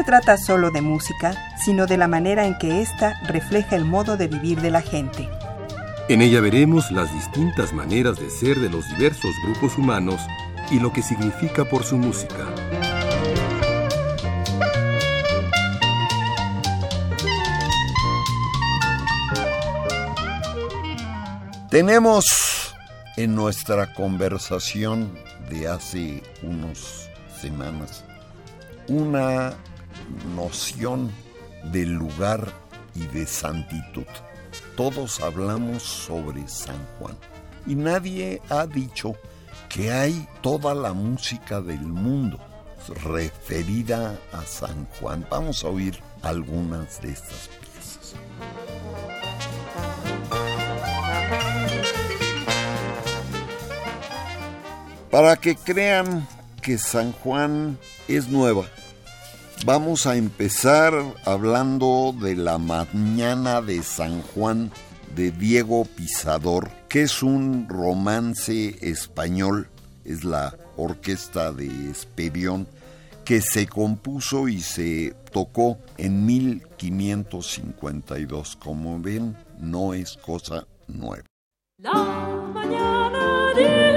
Se trata solo de música, sino de la manera en que ésta refleja el modo de vivir de la gente. En ella veremos las distintas maneras de ser de los diversos grupos humanos y lo que significa por su música. Tenemos en nuestra conversación de hace unas semanas una noción de lugar y de santitud. Todos hablamos sobre San Juan y nadie ha dicho que hay toda la música del mundo referida a San Juan. Vamos a oír algunas de estas piezas. Para que crean que San Juan es nueva, vamos a empezar hablando de la mañana de San Juan de Diego Pisador, que es un romance español, es la orquesta de Esperión, que se compuso y se tocó en 1552. Como ven, no es cosa nueva. La mañana de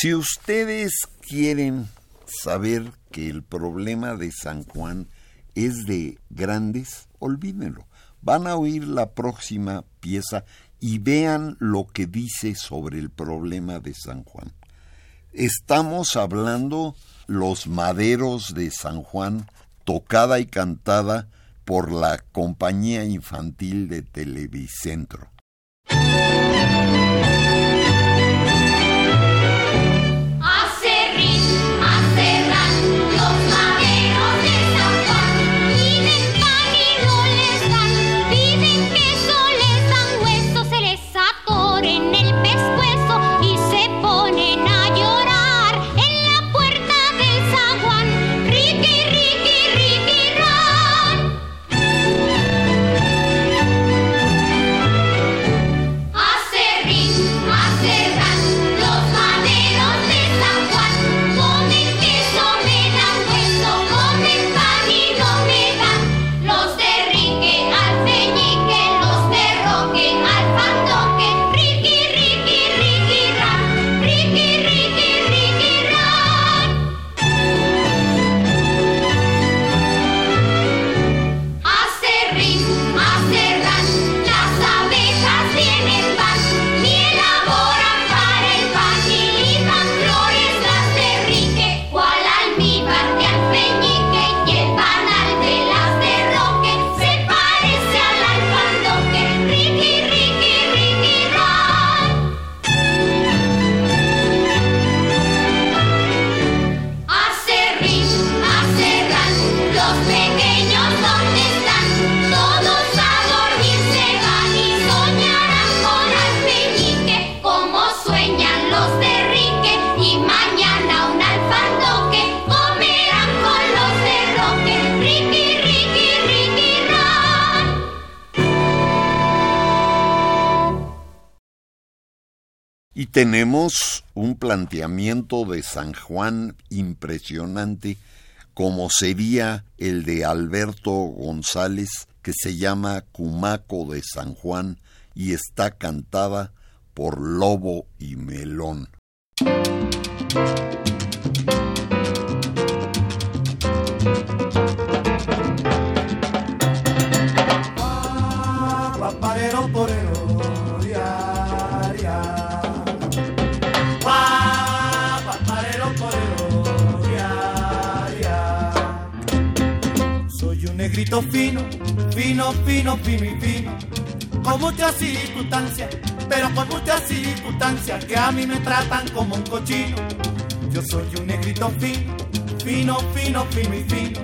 Si ustedes quieren saber que el problema de San Juan es de grandes, olvídenlo. Van a oír la próxima pieza y vean lo que dice sobre el problema de San Juan. Estamos hablando Los Maderos de San Juan, tocada y cantada por la Compañía Infantil de Televicentro. Tenemos un planteamiento de San Juan impresionante, como sería el de Alberto González, que se llama Cumaco de San Juan y está cantada por Lobo y Melón. Fino, fino, fino, fino fino, con muchas circunstancias, pero con muchas circunstancias que a mí me tratan como un cochino. Yo soy un negrito fino, fino, fino, fino fino,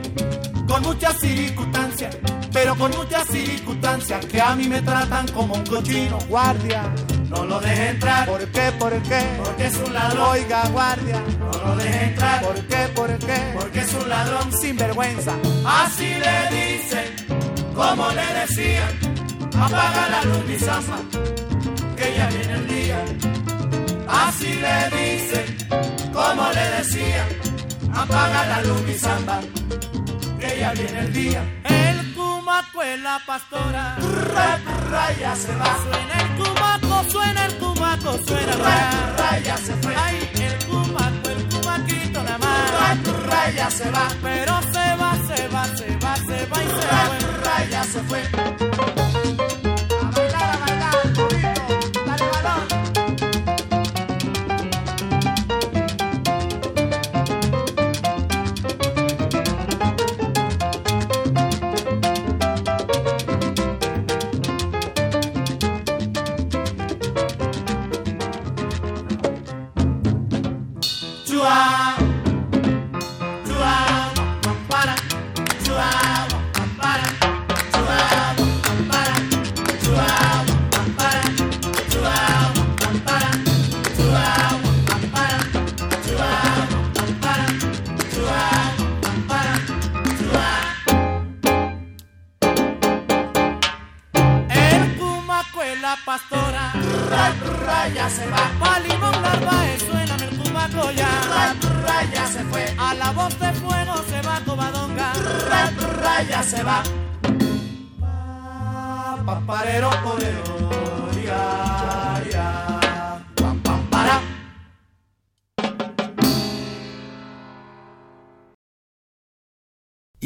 con muchas circunstancias, pero con muchas circunstancias que a mí me tratan como un cochino. Guardia, no lo deje entrar. ¿Por qué? ¿Por qué? Porque es un ladrón. Oiga, guardia. No lo deje entrar. ¿Por qué? ¿Por qué? Porque es un ladrón. Sin vergüenza. Así le dicen, como le decían, apaga la luz mi zamba, que ya viene el día. Así le dicen, como le decían, apaga la luz mi zamba, que ya viene el día. El cumaco es la pastora, raya se va. Suena el cumaco, suena el cumaco, suena raya se fue. Ay, el cumaco, el cumaquito nada más. Raya se va, pero se va, se va, se va, se va y se va. Raya se fue.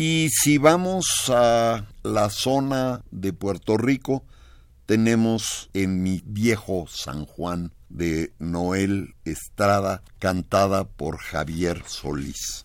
Y si vamos a la zona de Puerto Rico, tenemos en mi viejo San Juan de Noel Estrada, cantada por Javier Solís.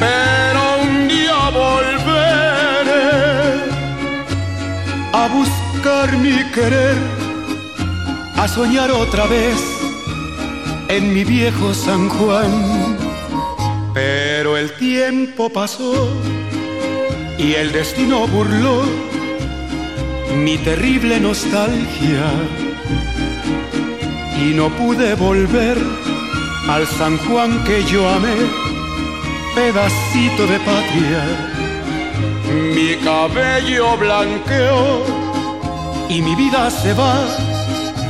pero un día volveré a buscar mi querer, a soñar otra vez en mi viejo San Juan. Pero el tiempo pasó y el destino burló mi terrible nostalgia y no pude volver al San Juan que yo amé pedacito de patria. Mi cabello blanqueó y mi vida se va,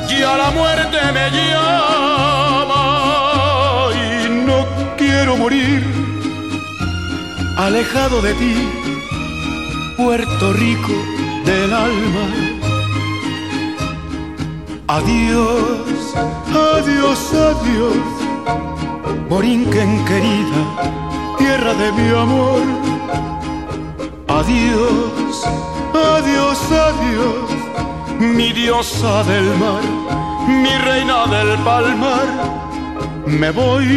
ya la muerte me llama y no quiero morir alejado de ti, Puerto Rico del alma. Adiós, adiós, adiós, Borinquen querida tierra de mi amor. Adiós, adiós, adiós, mi diosa del mar, mi reina del palmar. Me voy,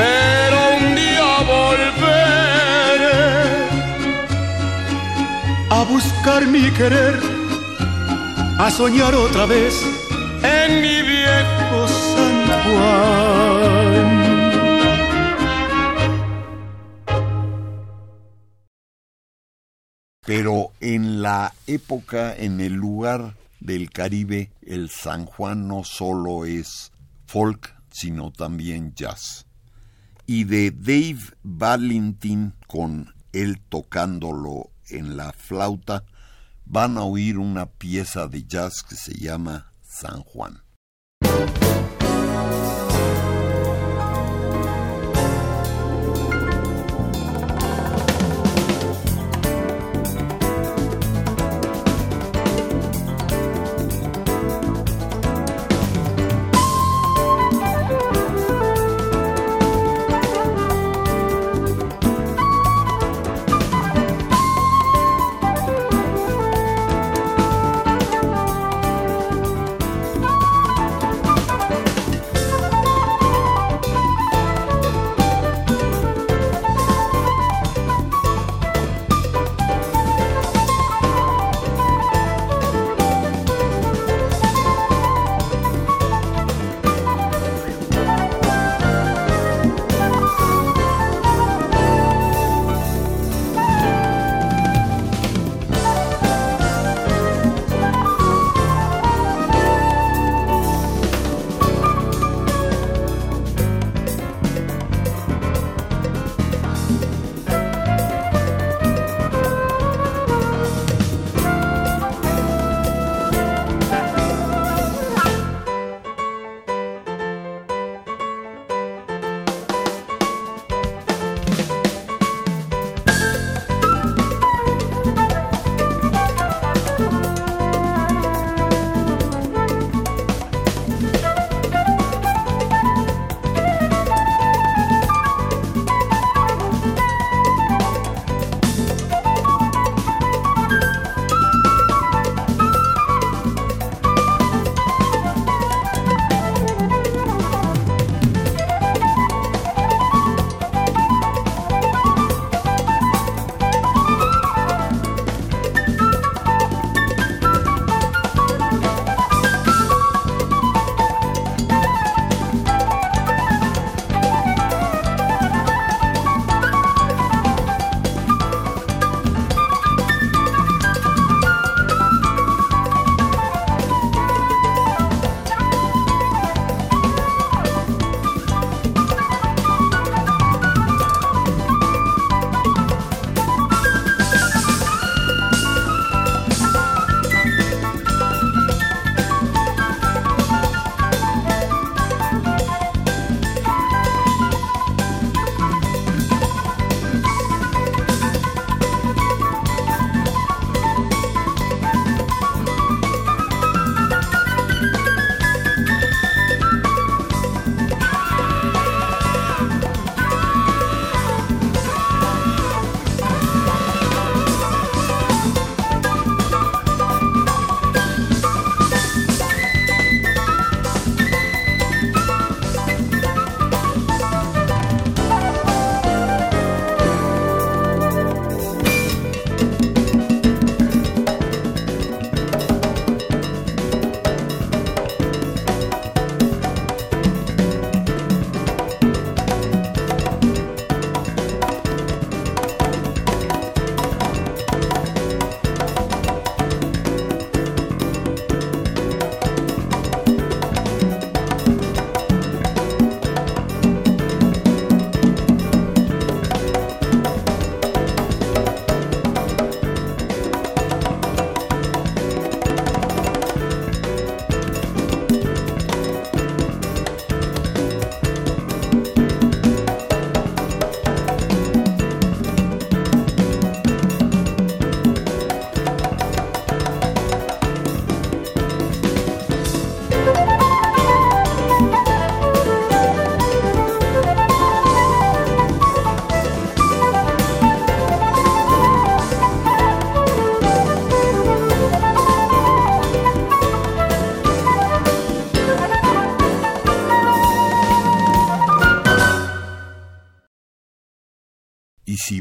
pero un día volveré a buscar mi querer, a soñar otra vez en mi viejo San Juan. Pero en la época, en el lugar del Caribe, el San Juan no solo es folk, sino también jazz. Y de Dave Valentin, con él tocándolo en la flauta, van a oír una pieza de jazz que se llama San Juan.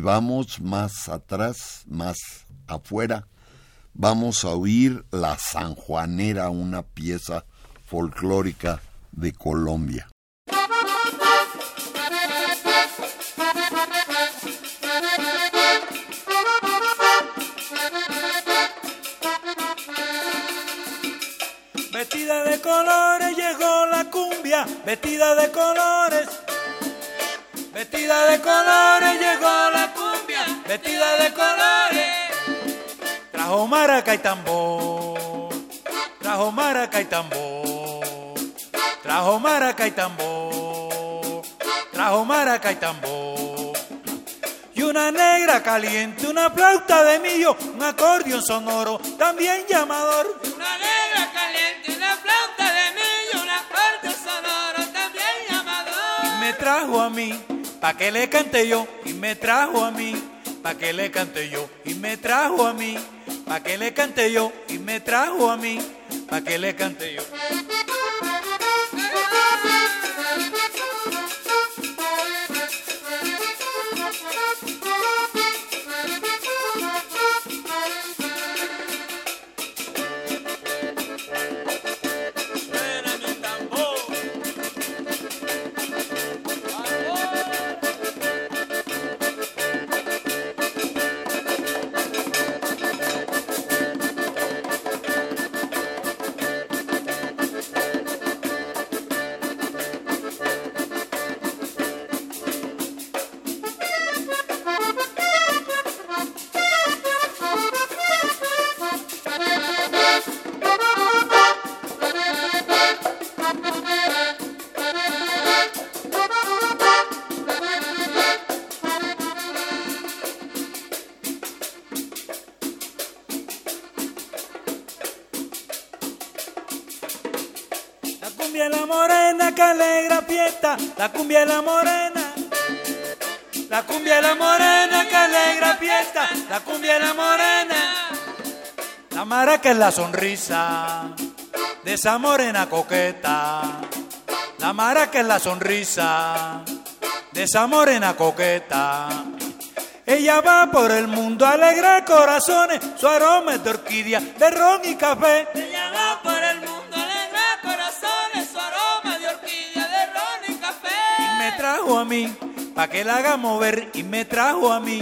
Vamos más atrás, más afuera, vamos a oír La Sanjuanera, una pieza folclórica de Colombia. Vestida de colores llegó la cumbia, vestida de colores. Vestida de colores llegó la cumbia, vestida de colores. Trajo maraca y tambor, trajo maraca y tambor, trajo maraca y tambor, trajo maraca y tambor. Y una negra caliente, una flauta de millo, un acordeón sonoro, también llamador. Una negra caliente, una flauta de millo, un acordeón sonoro, también llamador. Y me trajo a mí, pa' que le cante yo, y me trajo a mí, pa' que le cante yo, y me trajo a mí, pa' que le cante yo, y me trajo a mí, pa' que le cante yo. La cumbia es la morena. La cumbia es la morena que alegra fiesta, la cumbia es la morena. La maraca es la sonrisa de esa morena coqueta. La maraca es la sonrisa de esa morena coqueta. Ella va por el mundo, alegra corazones, su aroma es de orquídea, de ron y café. A mí, pa' que la haga mover, y me trajo a mí,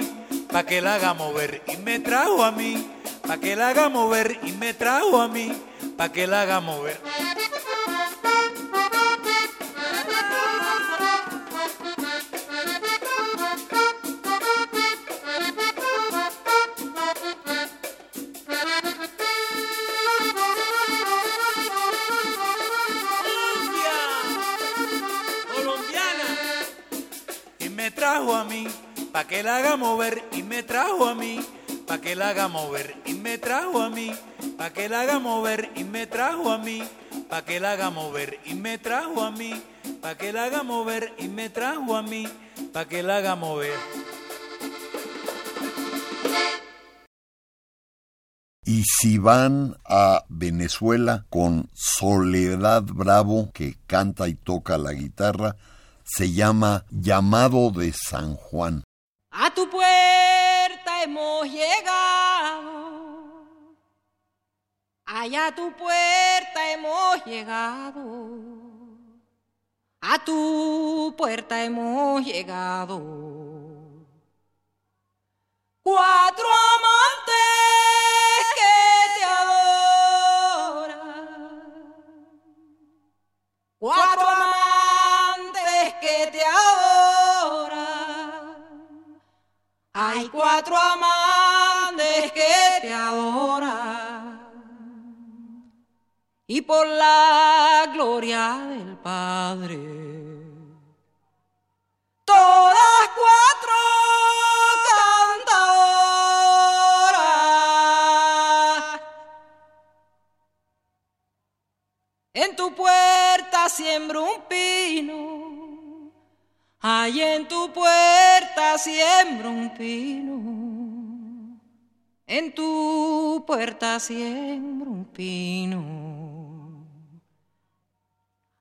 pa' que la haga mover, y me trajo a mí, pa' que la haga mover, y me trajo a mí, pa' que la haga mover. A mí, pa' que la haga mover, y me trajo a mí, pa' que la haga mover, y me trajo a mí, pa' que la haga mover, y me trajo a mí, pa' que la haga mover, y me trajo a mí, pa' que la haga mover, y me trajo a mí, pa' que la haga mover. Y si van a Venezuela con Soledad Bravo, que canta y toca la guitarra, se llama Llamado de San Juan. A tu puerta hemos llegado. Allá a tu puerta hemos llegado. A tu puerta hemos llegado. Cuatro amantes que te adoran. Cuatro Hay cuatro amantes que te adoran. Y por la gloria del Padre. Todas cuatro cantadoras. En tu puerta siembro un pino. Allí en tu puerta siembro un pino. En tu puerta siembro un pino.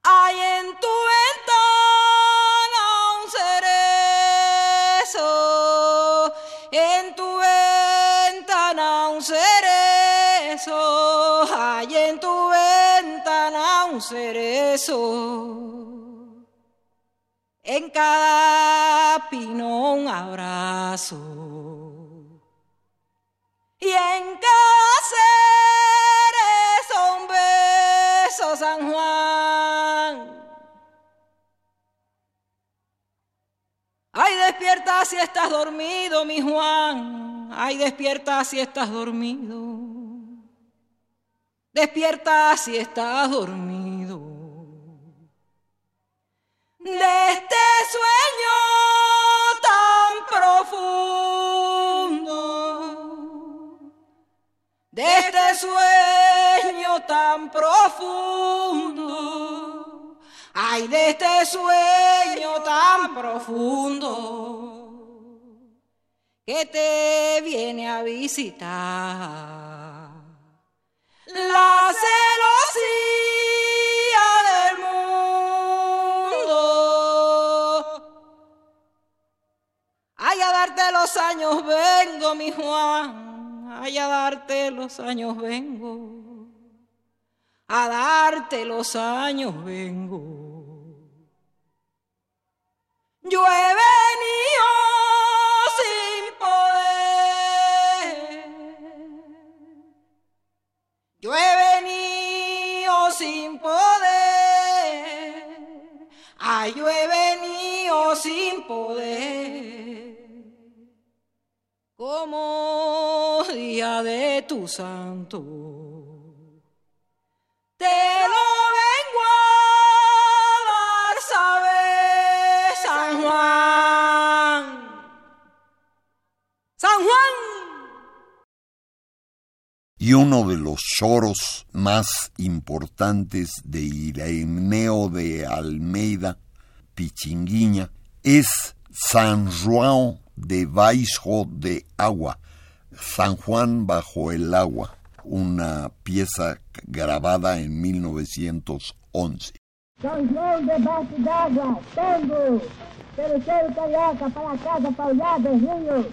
Allí en tu ventana un cerezo. En tu ventana un cerezo. Allí en tu ventana un cerezo. Si estás dormido. Despierta si estás dormido. La celosía del mundo. Ay, a darte los años vengo, mi Juan. Ay, a darte los años vengo. A darte los años vengo. Yo yo he venido sin poder. Como día de tu santo. Te lo vengo a dar saber, San Juan. San Juan. Y uno de los choros más importantes de Ireneo de Almeida, Pichinguiña, es San Juan de Baixo de Agua, San Juan bajo el agua, una pieza grabada en 1911. São João debaixo d'água, tango, terceiro carioca para casa paulada, Rio.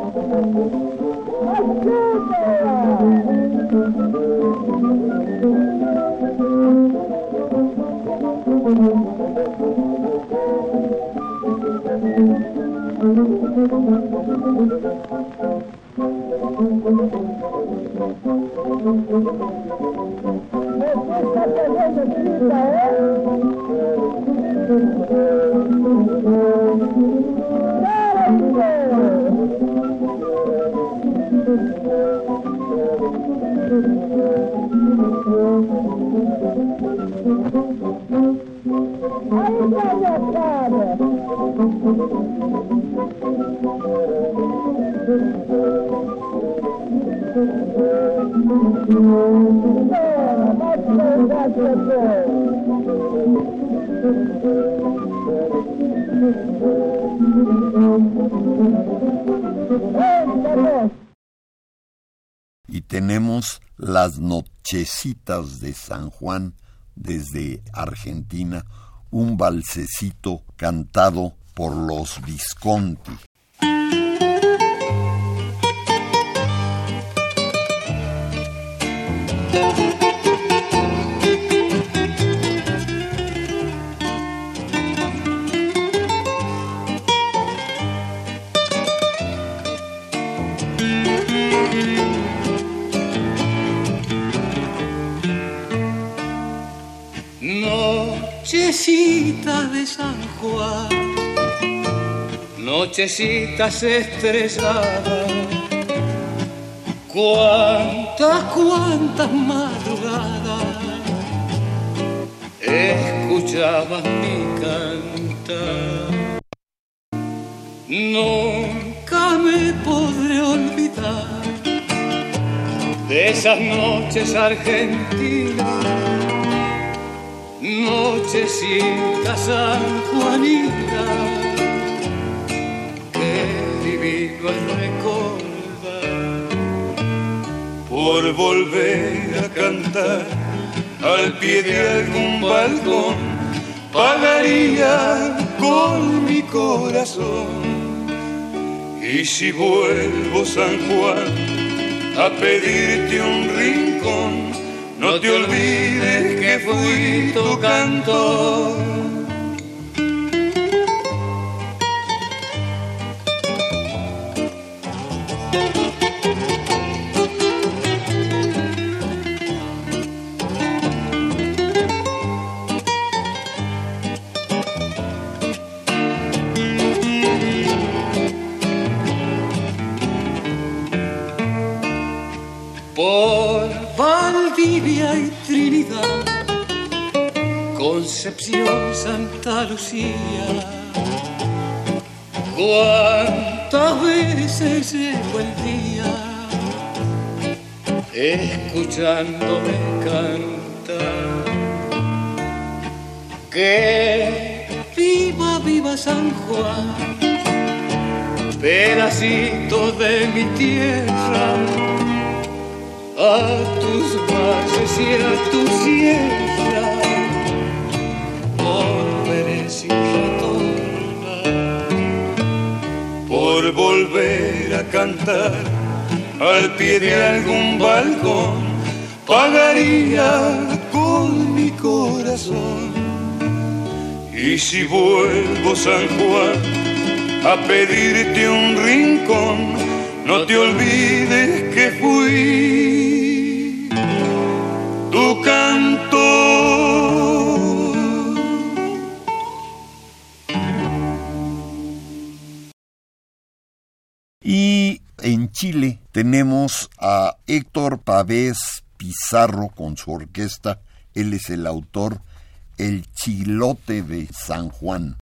Y tenemos las nochecitas de San Juan desde Argentina, un balsecito cantado por los Visconti. De San Juan, nochecitas estrelladas, cuántas, cuántas madrugadas. Escuchabas mi cantar. Nunca me podré olvidar de esas noches argentinas nochecita San Juanita que divino el recordar por volver a cantar al pie de algún balcón pagaría con mi corazón. Y si vuelvo San Juan a pedirte un rincón no te olvides que fui tu cantor. Concepción, Santa Lucía. Cuántas veces llevo el día escuchándome cantar. Que viva, viva San Juan, pedacito de mi tierra a tus valles y a tu sierra volver a cantar. Al pie de algún balcón pagaría con mi corazón. Y si vuelvo San Juan a pedirte un rincón no te olvides que fui tenemos a Héctor Pavés Pizarro con su orquesta. Él es el autor El Chilote de San Juan.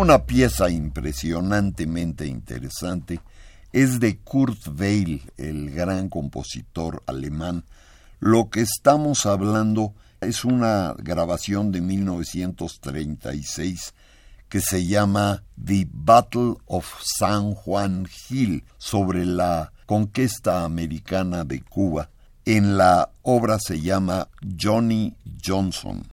Una pieza impresionantemente interesante es de Kurt Weill, el gran compositor alemán. Lo que estamos hablando es una grabación de 1936 que se llama The Battle of San Juan Hill sobre la conquista americana de Cuba. En la obra se llama Johnny Johnson.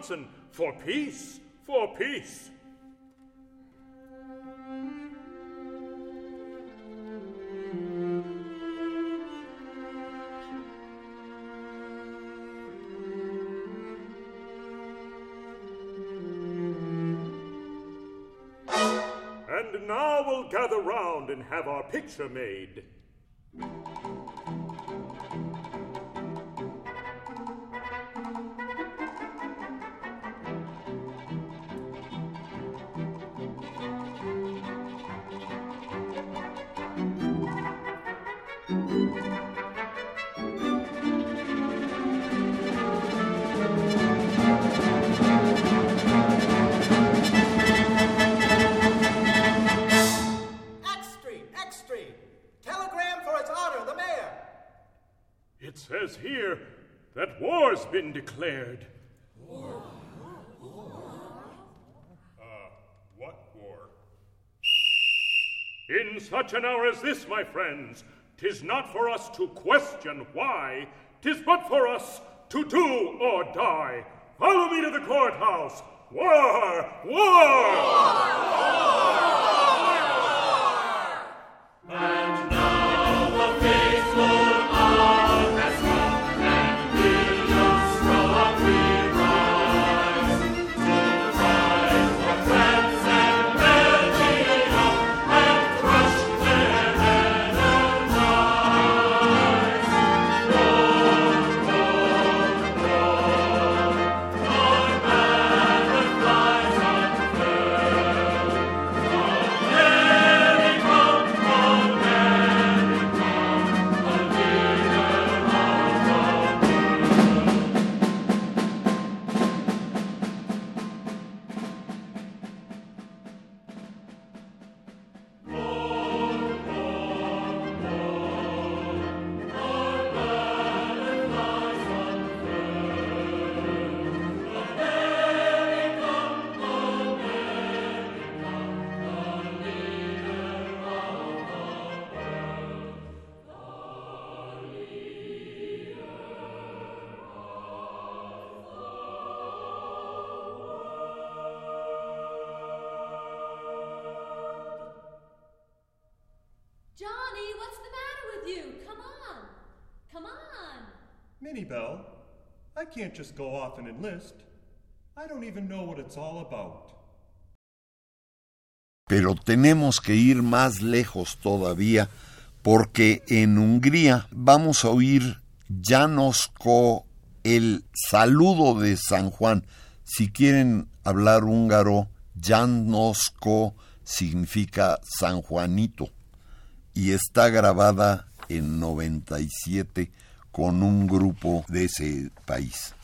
Johnson for peace, for peace. And now we'll gather round and have our picture made. Been declared. Uh, what war? In such an hour as this, my friends, tis not for us to question why, tis but for us to do or die. Follow me to the courthouse. War! War! Johnny, Minnie I can't just go off and enlist. I don't even know what it's all about. Pero tenemos que ir más lejos todavía porque en Hungría vamos a oír Janosko, el saludo de San Juan. Si quieren hablar húngaro, Janosko significa San Juanito y está grabada en 97 con un grupo de ese país.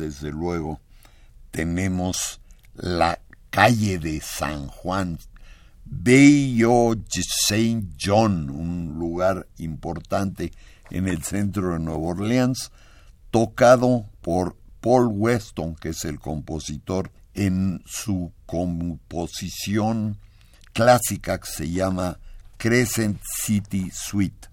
Desde luego, tenemos la calle de San Juan, Bayou Saint John, un lugar importante en el centro de Nueva Orleans, tocado por Paul Weston, que es el compositor, en su composición clásica que se llama Crescent City Suite.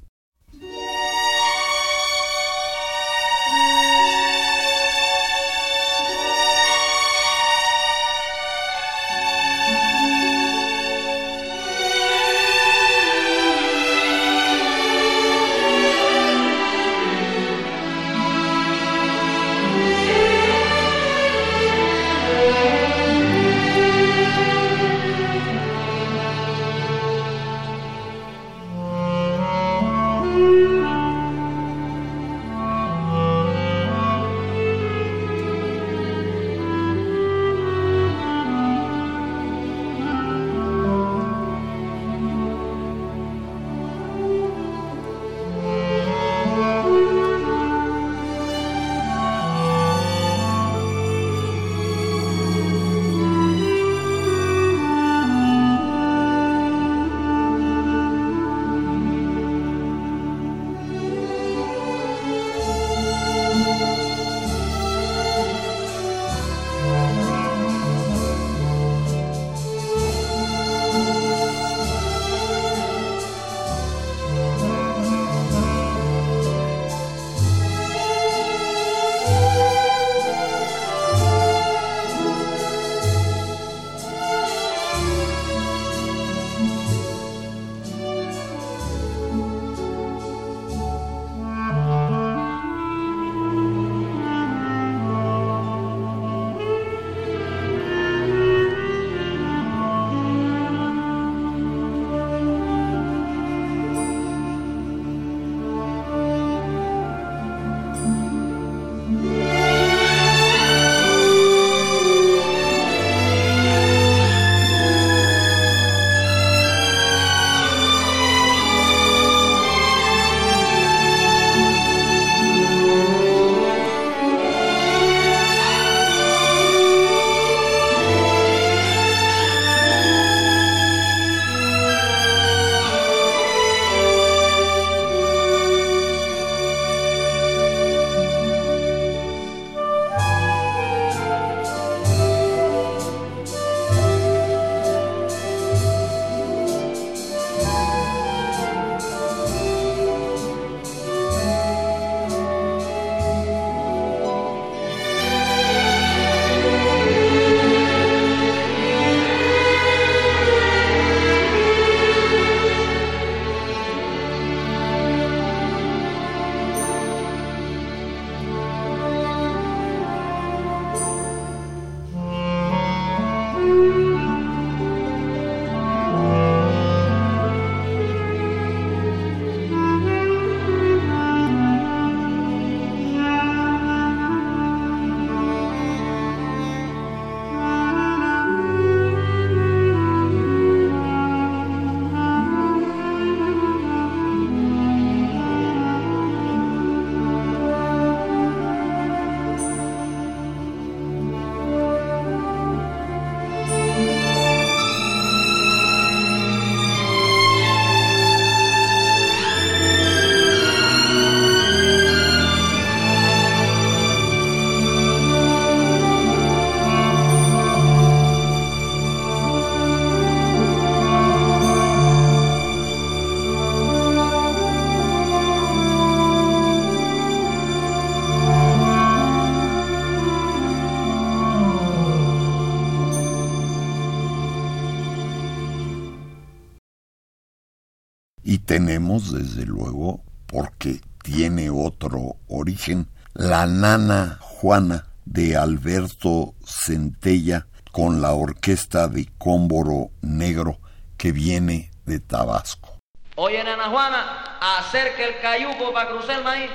Tenemos, desde luego, porque tiene otro origen, la nana Juana de Alberto Centella con la orquesta de Cómboro Negro que viene de Tabasco. Oye, nana Juana, acerca el cayuco para cruzar maíz.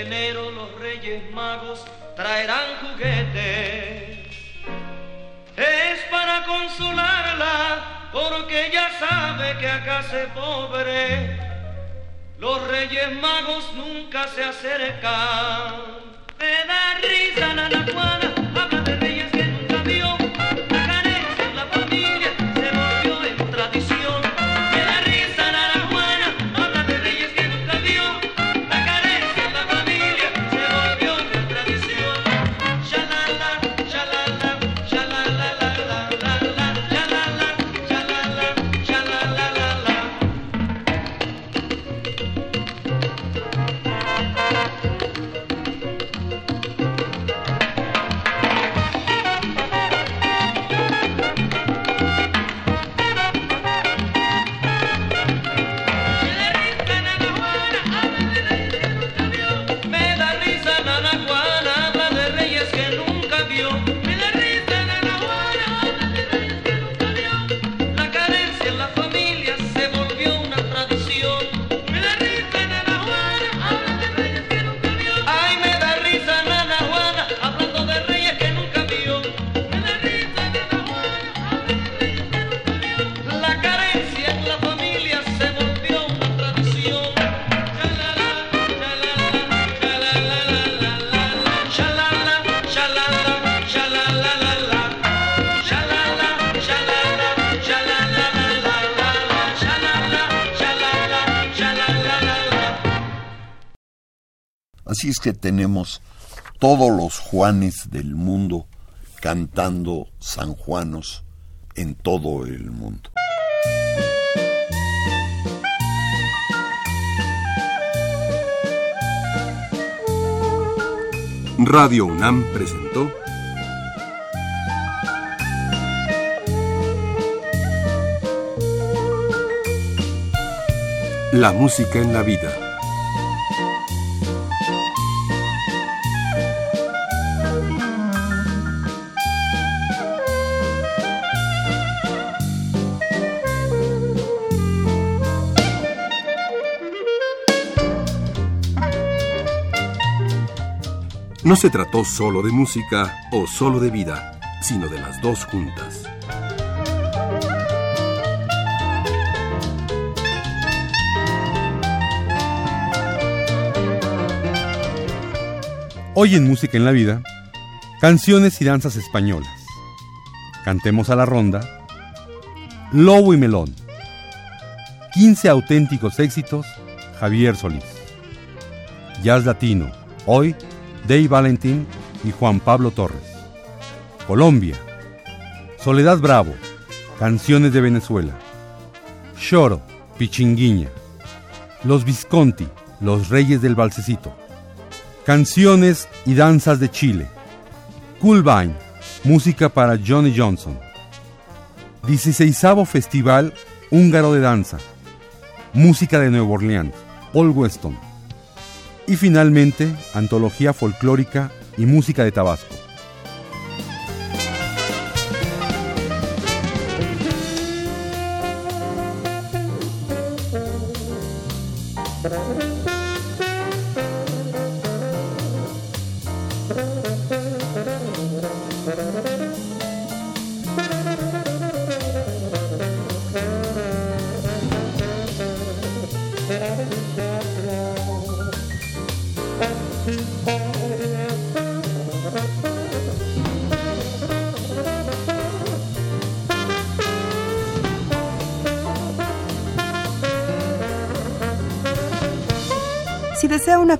Enero los Reyes Magos traerán juguetes. Es para consolarla porque ella sabe que acá se pobre. Los Reyes Magos nunca se acercan. Me da risa, Nana que tenemos todos los Juanes del mundo cantando San Juanos en todo el mundo. Radio UNAM presentó La música en la vida. No se trató solo de música o solo de vida, sino de las dos juntas. Hoy en Música en la Vida, canciones y danzas españolas. Cantemos a la ronda. Lobo y Melón. 15 auténticos éxitos, Javier Solís. Jazz Latino. Hoy, Dave Valentín y Juan Pablo Torres. Colombia. Soledad Bravo. Canciones de Venezuela. Choro, Pichinguiña. Los Visconti, los Reyes del Balsecito. Canciones y danzas de Chile. Coolbine, música para Johnny Johnson. 16 Festival Húngaro de Danza. Música de Nueva Orleans, Paul Weston. Y finalmente, Antología Folclórica y Música de Tabasco.